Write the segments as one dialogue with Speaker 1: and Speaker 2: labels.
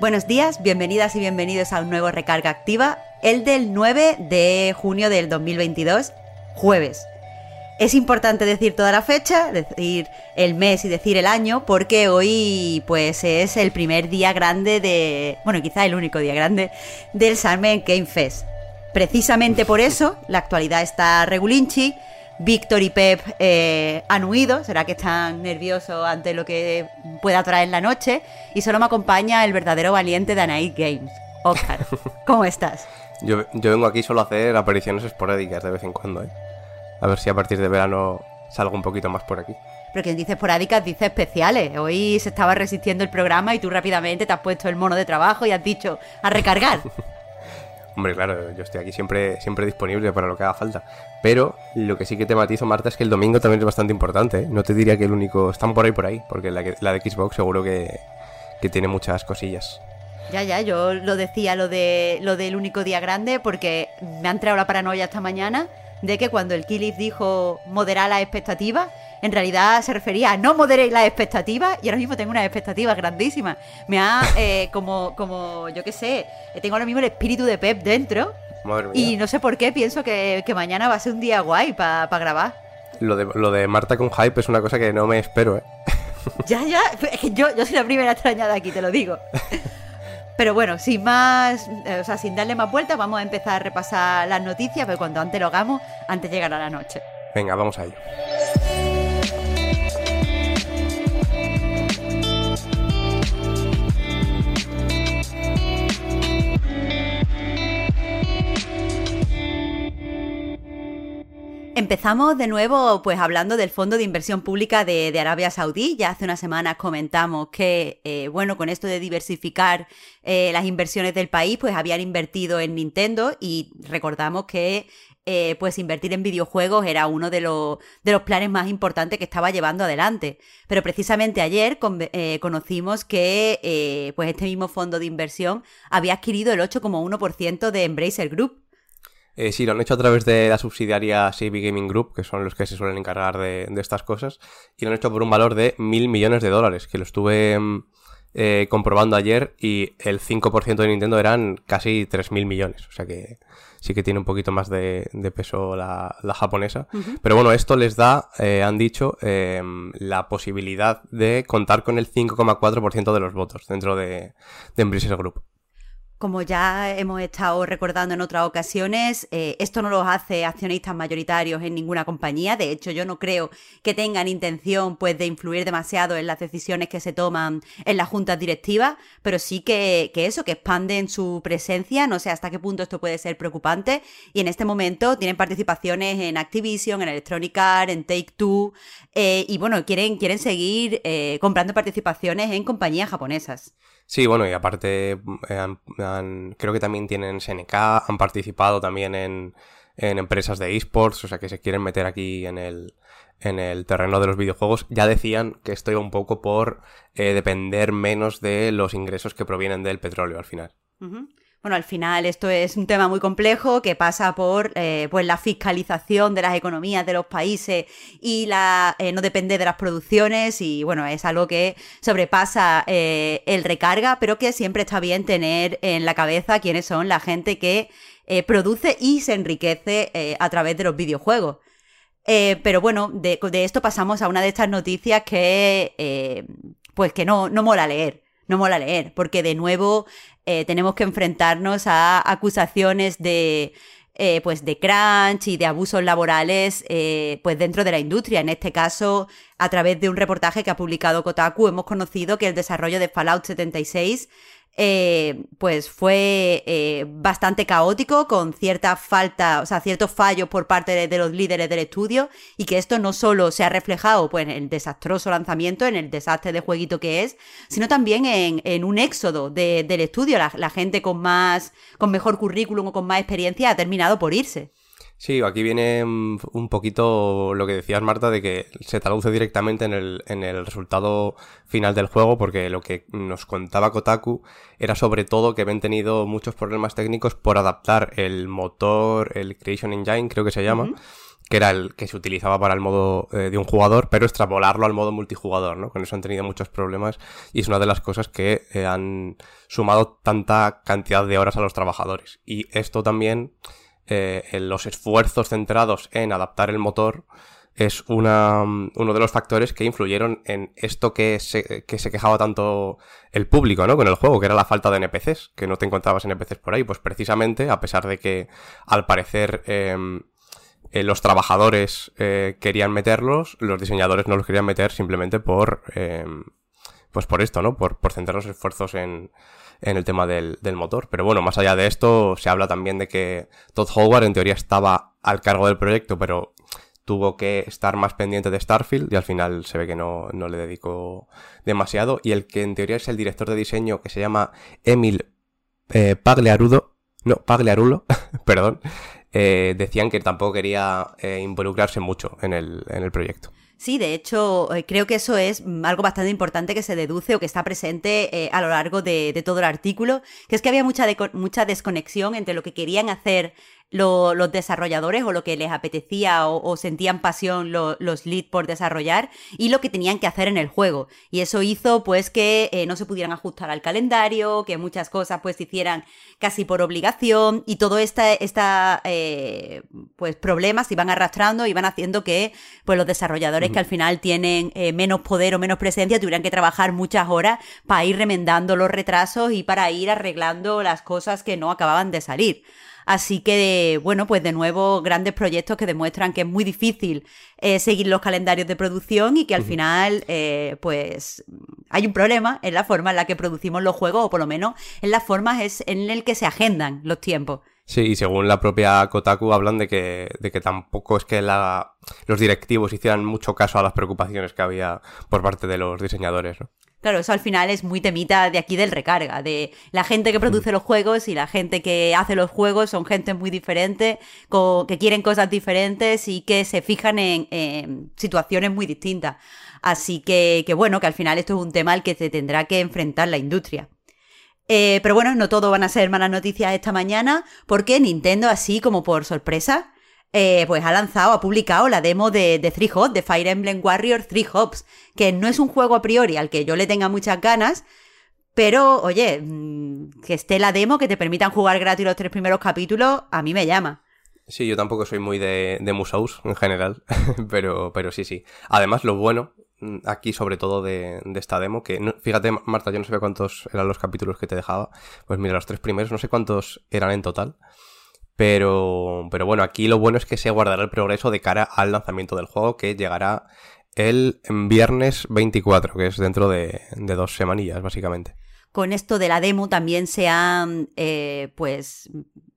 Speaker 1: Buenos días, bienvenidas y bienvenidos a un nuevo Recarga Activa, el del 9 de junio del 2022, jueves. Es importante decir toda la fecha, decir el mes y decir el año, porque hoy pues es el primer día grande de, bueno, quizá el único día grande del Salmen Game Fest. Precisamente por eso, la actualidad está regulinchi. Víctor y Pep eh, han huido, será que están nerviosos ante lo que pueda traer la noche. Y solo me acompaña el verdadero valiente de Anaid Games. Oscar, ¿cómo estás?
Speaker 2: Yo, yo vengo aquí solo a hacer apariciones esporádicas de vez en cuando, ¿eh? A ver si a partir de verano salgo un poquito más por aquí.
Speaker 1: Pero quien dice esporádicas dice especiales. Hoy se estaba resistiendo el programa y tú rápidamente te has puesto el mono de trabajo y has dicho a recargar.
Speaker 2: Hombre, claro, yo estoy aquí siempre, siempre disponible para lo que haga falta. Pero lo que sí que te matizo, Marta, es que el domingo también es bastante importante. ¿eh? No te diría que el único... Están por ahí, por ahí, porque la, de Xbox seguro que, que tiene muchas cosillas.
Speaker 1: Ya, ya, yo lo decía lo de lo del único día grande porque me ha entrado la paranoia esta mañana de que cuando el Kilif dijo moderar las expectativas, en realidad se refería a no moderéis las expectativas y ahora mismo tengo unas expectativas grandísimas. Me ha, eh, como, como, yo qué sé, tengo ahora mismo el espíritu de Pep dentro
Speaker 2: Madre mía.
Speaker 1: y no sé por qué pienso que, que mañana va a ser un día guay para grabar.
Speaker 2: Lo de, lo de Marta con hype es una cosa que no me espero, ¿eh?
Speaker 1: Ya, ya, es que yo, yo soy la primera extrañada aquí, te lo digo. Pero bueno, sin más, eh, o sea, sin darle más vueltas, vamos a empezar a repasar las noticias, pero cuanto antes lo hagamos, antes llegará la noche.
Speaker 2: Venga, vamos a ello.
Speaker 1: Empezamos de nuevo pues hablando del Fondo de Inversión Pública de, Arabia Saudí. Ya hace unas semanas comentamos que, eh, bueno, con esto de diversificar eh, las inversiones del país, pues habían invertido en Nintendo y recordamos que eh, pues invertir en videojuegos era uno de, los de los planes más importantes que estaba llevando adelante. Pero precisamente ayer con- conocimos que pues este mismo fondo de inversión había adquirido el 8,1% de Embracer Group.
Speaker 2: Eh, sí, lo han hecho a través de la subsidiaria CB Gaming Group, que son los que se suelen encargar de, de estas cosas, y lo han hecho por un valor de mil millones de dólares, que lo estuve mm, eh, comprobando ayer, y el 5% de Nintendo eran casi 3.000 millones, o sea que sí que tiene un poquito más de, de peso la, la japonesa. Pero bueno, esto les da, eh, han dicho, eh, la posibilidad de contar con el 5,4% de los votos dentro de, de Embracer Group.
Speaker 1: Como ya hemos estado recordando en otras ocasiones, eh, esto no los hace accionistas mayoritarios en ninguna compañía. De hecho, yo no creo que tengan intención pues, de influir demasiado en las decisiones que se toman en las juntas directivas, pero sí que, que eso, que expanden su presencia. No sé hasta qué punto esto puede ser preocupante. Y en este momento tienen participaciones en Activision, en Electronic Arts, en Take Two, eh, y bueno, quieren, quieren seguir eh, comprando participaciones en compañías japonesas.
Speaker 2: Sí, bueno, y aparte eh, creo que también tienen SNK, han participado también en, en empresas de esports, o sea que se quieren meter aquí en el, en el terreno de los videojuegos. Ya decían que esto iba un poco por eh, depender menos de los ingresos que provienen del petróleo al final.
Speaker 1: Bueno, al final esto es un tema muy complejo que pasa por eh, pues la fiscalización de las economías de los países y la eh, no depende de las producciones y bueno, es algo que sobrepasa eh, el recarga, pero que siempre está bien tener en la cabeza quiénes son la gente que produce y se enriquece a través de los videojuegos. Pero bueno, de, esto pasamos a una de estas noticias que, pues que no, no mola leer, no mola leer, porque de nuevo eh, tenemos que enfrentarnos a acusaciones de, eh, pues de crunch y de abusos laborales eh, pues dentro de la industria. En este caso, a través de un reportaje que ha publicado Kotaku, hemos conocido que el desarrollo de Fallout 76 eh, pues fue eh, bastante caótico, con cierta falta, o sea, ciertos fallos por parte de, los líderes del estudio, y que esto no solo se ha reflejado pues, en el desastroso lanzamiento, en el desastre de jueguito que es, sino también en, un éxodo del estudio. La, la, gente con más, con mejor currículum o con más experiencia ha terminado por irse.
Speaker 2: Sí, aquí viene mm, un poquito lo que decías, Marta, de que se traduce directamente en el, en el resultado final del juego, porque lo que nos contaba Kotaku era sobre todo que habían tenido muchos problemas técnicos por adaptar el motor, el Creation Engine, creo que se llama, que era el que se utilizaba para el modo eh, de un jugador, pero extrapolarlo al modo multijugador, ¿no? Con eso han tenido muchos problemas y es una de las cosas que eh, han sumado tanta cantidad de horas a los trabajadores. Y esto también eh, los esfuerzos centrados en adaptar el motor es una, uno de los factores que influyeron en esto que se, que se quejaba tanto el público, ¿no? Con el juego, que era la falta de NPCs, que no te encontrabas NPCs por ahí. Pues precisamente, a pesar de que al parecer em, eh, los trabajadores eh, querían meterlos, los diseñadores no los querían meter simplemente por, em, pues por esto, ¿no? Por, por centrar los esfuerzos en, en el tema del, del, motor. Pero bueno, más allá de esto, se habla también de que Todd Howard en teoría estaba al cargo del proyecto, pero tuvo que estar más pendiente de Starfield y al final se ve que no, no le dedicó demasiado. Y el que en teoría es el director de diseño, que se llama Emil eh, no, Pagliarulo, perdón, eh, decían que tampoco quería eh, involucrarse mucho en el, en el proyecto.
Speaker 1: Sí, de hecho, eh, creo que eso es mm, algo bastante importante que se deduce o que está presente eh, a lo largo de, de, todo el artículo, que es que había mucha, mucha desconexión entre lo que querían hacer los desarrolladores o lo que les apetecía o, sentían pasión los leads por desarrollar y lo que tenían que hacer en el juego. Y eso hizo pues que eh, no se pudieran ajustar al calendario, que muchas cosas pues se hicieran casi por obligación y todo esta, esta eh, pues problemas se iban arrastrando y iban haciendo que pues los desarrolladores que al final tienen eh, menos poder o menos presencia tuvieran que trabajar muchas horas para ir remendando los retrasos y para ir arreglando las cosas que no acababan de salir. Así que, bueno, pues de nuevo, grandes proyectos que demuestran que es muy difícil eh, seguir los calendarios de producción y que al final, eh, pues, hay un problema en la forma en la que producimos los juegos, o por lo menos en las formas es en el que se agendan los tiempos.
Speaker 2: Sí, y según la propia Kotaku hablan de que, de que tampoco es que la, los directivos hicieran mucho caso a las preocupaciones que había por parte de los diseñadores. ¿no?
Speaker 1: Claro, eso al final es muy temita de aquí del recarga, de la gente que produce los juegos y la gente que hace los juegos son gente muy diferente, que quieren cosas diferentes y que se fijan en, situaciones muy distintas. Así que, que, bueno, que al final esto es un tema al que se tendrá que enfrentar la industria. Eh, pero bueno, no todo van a ser malas noticias esta mañana, porque Nintendo, así como por sorpresa, eh, pues ha lanzado, ha publicado la demo de, Three Hops, de Fire Emblem Warrior Three Hops, que no es un juego a priori al que yo le tenga muchas ganas, pero oye, mm, que esté la demo, que te permitan jugar gratis los tres primeros capítulos, a mí me llama.
Speaker 2: Sí, yo tampoco soy muy de, de Musous en general, pero, pero sí, sí. Además, lo bueno mm, aquí sobre todo de, de esta demo, que fíjate Marta, yo no sé cuántos eran los capítulos que te dejaba, pues mira, los tres primeros, no sé cuántos eran en total, pero, pero bueno, aquí lo bueno es que se guardará el progreso de cara al lanzamiento del juego que llegará el viernes 24, que es dentro de, dos semanillas, básicamente.
Speaker 1: Con esto de la demo también se han, eh, pues,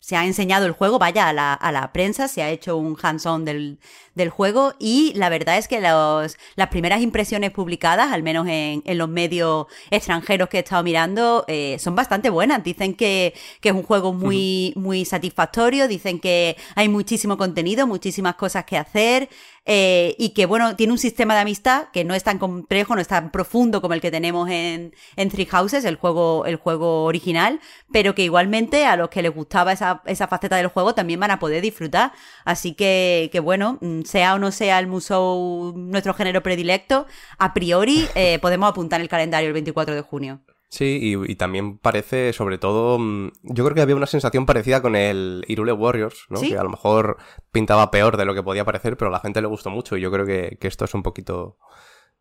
Speaker 1: se ha enseñado el juego, vaya, a la, a la prensa, se ha hecho un hands-on del, del juego y la verdad es que los, las primeras impresiones publicadas, al menos en, en los medios extranjeros que he estado mirando, eh, son bastante buenas. Dicen que, que es un juego muy, muy satisfactorio, dicen que hay muchísimo contenido, muchísimas cosas que hacer. Eh, y que bueno, tiene un sistema de amistad que no es tan complejo, no es tan profundo como el que tenemos en, en Three Houses, el juego, el juego original, pero que igualmente a los que les gustaba esa, esa faceta del juego también van a poder disfrutar. Así que, que bueno, mm, sea o no sea el Musou nuestro género predilecto, a priori eh, podemos apuntar el calendario el 24 de junio.
Speaker 2: Sí, y, también parece, sobre todo, mm, yo creo que había una sensación parecida con el Irule Warriors, ¿no? Que a lo mejor pintaba peor de lo que podía parecer, pero a la gente le gustó mucho y yo creo que, esto es un poquito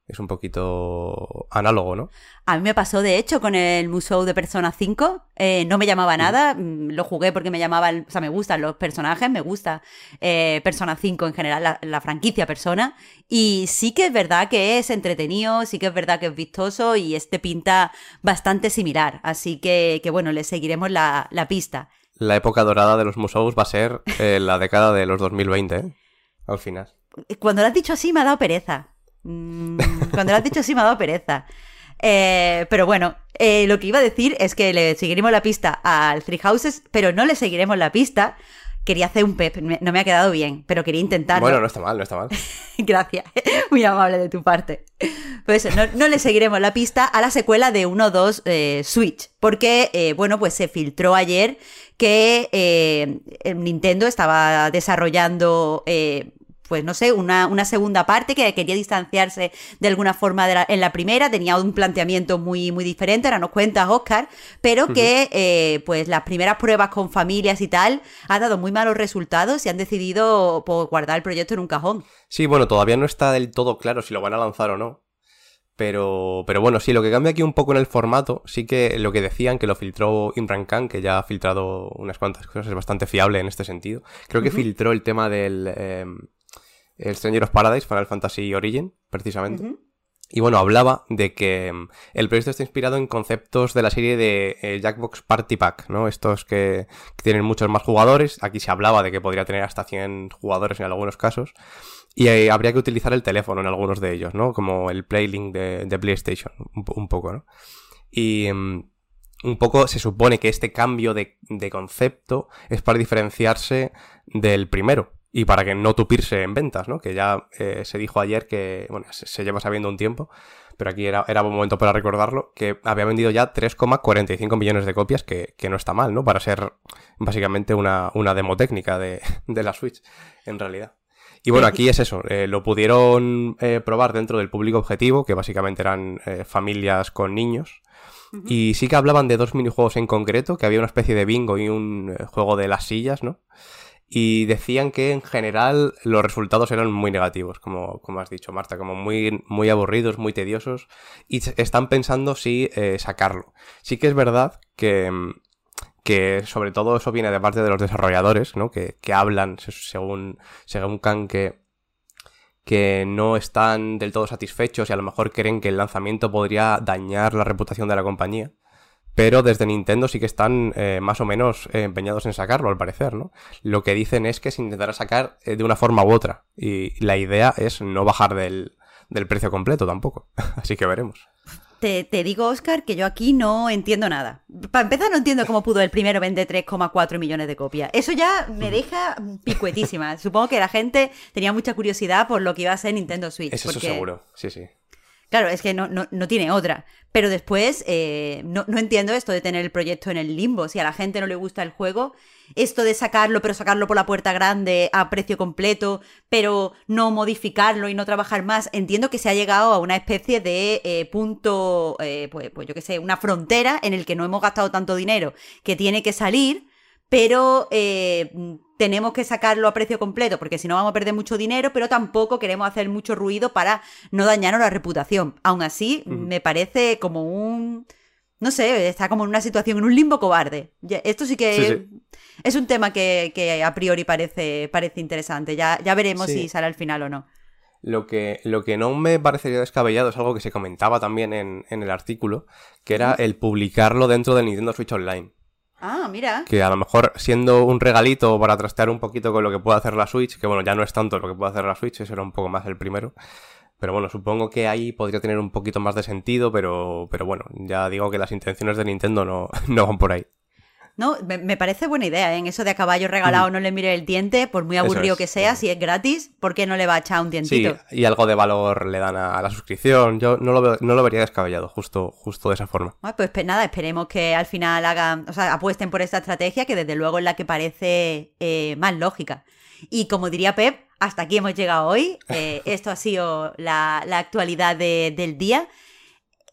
Speaker 2: es un poquito análogo, ¿no?
Speaker 1: A mí me pasó, de hecho, con el Musou de Persona 5. Eh, no me llamaba nada, mm, lo jugué porque me llamaban, o sea, me gustan los personajes, me gusta eh, Persona 5 en general, la, franquicia Persona. Y sí que es verdad que es entretenido, sí que es verdad que es vistoso y este pinta bastante similar. Así que, que bueno, le seguiremos la, pista.
Speaker 2: La época dorada de los Musous va a ser eh, la década de los 2020, al final.
Speaker 1: Cuando lo has dicho así me ha dado pereza. Mm, cuando lo has dicho así me ha dado pereza. Eh, pero bueno, eh, lo que iba a decir es que le seguiremos la pista al Three Houses, pero no le seguiremos la pista. Quería hacer un pep, no me ha quedado bien, pero quería intentarlo.
Speaker 2: Bueno, no está mal, no está mal.
Speaker 1: Gracias, muy amable de tu parte. Pues no, le seguiremos la pista a la secuela de 1-2 eh, Switch, porque, bueno, pues se filtró ayer que Nintendo estaba desarrollando pues no sé, una, una, segunda parte que quería distanciarse de alguna forma en la primera, tenía un planteamiento muy, muy diferente, ahora nos cuentas, Oscar, pero que eh, pues las primeras pruebas con familias y tal ha dado muy malos resultados y han decidido pues, guardar el proyecto en un cajón.
Speaker 2: Sí, bueno, todavía no está del todo claro si lo van a lanzar o no. Pero, pero bueno, sí, lo que cambia aquí un poco en el formato, sí que lo que decían, que lo filtró Imran Khan, que ya ha filtrado unas cuantas cosas, es bastante fiable en este sentido. Creo que filtró el tema del... Em, el Stranger of Paradise, Final Fantasy Origin, precisamente. Y bueno, hablaba de que mm, el proyecto está inspirado en conceptos de la serie de eh, Jackbox Party Pack, ¿no? Estos que, tienen muchos más jugadores. Aquí se hablaba de que podría tener hasta 100 jugadores en algunos casos. Y eh, habría que utilizar el teléfono en algunos de ellos, ¿no? Como el Playlink de, de PlayStation, un, poco, ¿no? Y mm, un poco se supone que este cambio de, de concepto es para diferenciarse del primero, y para que no tupirse en ventas, ¿no? Que ya eh, se dijo ayer que, bueno, se, lleva sabiendo un tiempo, pero aquí era, era buen momento para recordarlo, que había vendido ya 3,45 millones de copias, que, que, no está mal, ¿no? Para ser básicamente una, una demo técnica de, de la Switch, en realidad. Y bueno, aquí es eso, eh, lo pudieron eh, probar dentro del público objetivo, que básicamente eran familias con niños. Y sí que hablaban de dos minijuegos en concreto, que había una especie de bingo y un juego de las sillas, ¿no? Y decían que en general los resultados eran muy negativos, como, como has dicho, Marta, como muy, muy aburridos, muy tediosos, y están pensando si eh, sacarlo. Sí que es verdad que, que sobre todo eso viene de parte de los desarrolladores, ¿no? Que, que hablan, según, según Khan, que, que no están del todo satisfechos y a lo mejor creen que el lanzamiento podría dañar la reputación de la compañía. Pero desde Nintendo sí que están eh, más o menos eh, empeñados en sacarlo, al parecer, ¿no? Lo que dicen es que se intentará sacar eh, de una forma u otra. Y la idea es no bajar del, precio completo tampoco. Así que veremos.
Speaker 1: Te, digo, Oscar, que yo aquí no entiendo nada. Para empezar, no entiendo cómo pudo el primero vender 3,4 millones de copias. Eso ya me deja picuetísima. Supongo que la gente tenía mucha curiosidad por lo que iba a ser Nintendo Switch.
Speaker 2: Eso seguro, sí, sí.
Speaker 1: Claro, es que no, no, tiene otra. Pero después, eh, no, no, entiendo esto de tener el proyecto en el limbo. Si a la gente no le gusta el juego, esto de sacarlo, pero sacarlo por la puerta grande a precio completo, pero no modificarlo y no trabajar más, entiendo que se ha llegado a una especie de eh, punto, eh, pues, pues yo qué sé, una frontera en el que no hemos gastado tanto dinero que tiene que salir, pero tenemos que sacarlo a precio completo porque si no vamos a perder mucho dinero, pero tampoco queremos hacer mucho ruido para no dañarnos la reputación. Aún así, me parece como un... No sé, está como en una situación, en un limbo cobarde. Esto sí que es un tema que, a priori parece, parece interesante. Ya, ya veremos si sale al final o no.
Speaker 2: Lo que, lo que no me parecería descabellado es algo que se comentaba también en, en el artículo, que era el publicarlo dentro del Nintendo Switch Online.
Speaker 1: Ah, mira.
Speaker 2: Que a lo mejor siendo un regalito para trastear un poquito con lo que puede hacer la Switch, que bueno, ya no es tanto lo que puede hacer la Switch, ese era un poco más el primero. Pero bueno, supongo que ahí podría tener un poquito más de sentido, pero, pero bueno, ya digo que las intenciones de Nintendo no, no van por ahí.
Speaker 1: No, me, parece buena idea, ¿eh? en eso de a caballo regalado mm. no le mire el diente, por muy aburrido que sea, si es gratis, ¿por qué no le va a echar un dientito?
Speaker 2: Sí, y algo de valor le dan a, la suscripción. Yo no lo, no lo vería descabellado, justo, justo de esa forma.
Speaker 1: pues nada, esperemos que al final hagan, o sea, apuesten por esta estrategia, que desde luego es la que parece eh, más lógica. Y como diría Pep, hasta aquí hemos llegado hoy. Eh, esto ha sido la, actualidad del día.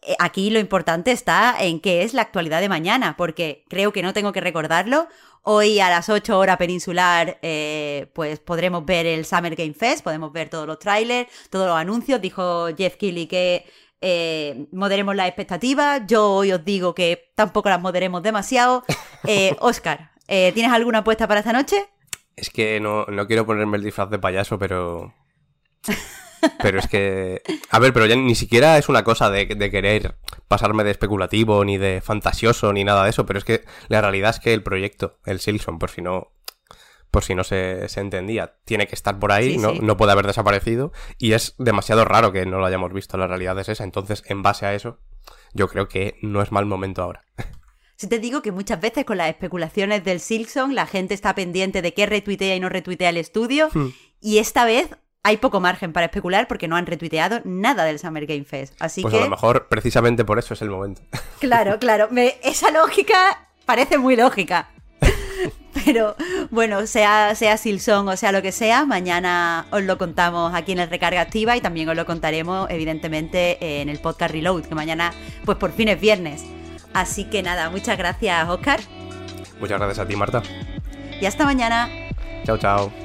Speaker 1: Eh, aquí lo importante está en qué es la actualidad de mañana, porque creo que no tengo que recordarlo. Hoy a las 8 horas peninsular, eh, pues podremos ver el Summer Game Fest, podemos ver todos los trailers, todos los anuncios. Dijo Jeff Keighley que eh, moderemos las expectativas. Yo hoy os digo que tampoco las moderemos demasiado. Oscar, ¿tienes alguna apuesta para esta noche?
Speaker 2: Es que no, no quiero ponerme el disfraz de payaso, pero pero es que. A ver, pero ya ni siquiera es una cosa de, querer pasarme de especulativo, ni de fantasioso, ni nada de eso. Pero es que la realidad es que el proyecto, el Silson, por si no. Por si no se, entendía, tiene que estar por ahí, ¿no? no puede haber desaparecido. Y es demasiado raro que no lo hayamos visto. La realidad es esa. Entonces, en base a eso, yo creo que no es mal momento ahora.
Speaker 1: Si te digo que muchas veces con las especulaciones del Silson la gente está pendiente de qué retuitea y no retuitea el estudio. Hmm. Y esta vez hay poco margen para especular porque no han retuiteado nada del Summer Game Fest. Así
Speaker 2: pues
Speaker 1: que...
Speaker 2: a lo mejor precisamente por eso es el momento.
Speaker 1: Claro, claro. esa lógica parece muy lógica. Pero bueno, sea, sea Silson o sea lo que sea, mañana os lo contamos aquí en el Recarga Activa y también os lo contaremos, evidentemente, en el podcast Reload, que mañana, pues por fin es viernes. Así que nada, muchas gracias, Oscar.
Speaker 2: Muchas gracias a ti, Marta.
Speaker 1: Y hasta mañana.
Speaker 2: Chao, chao.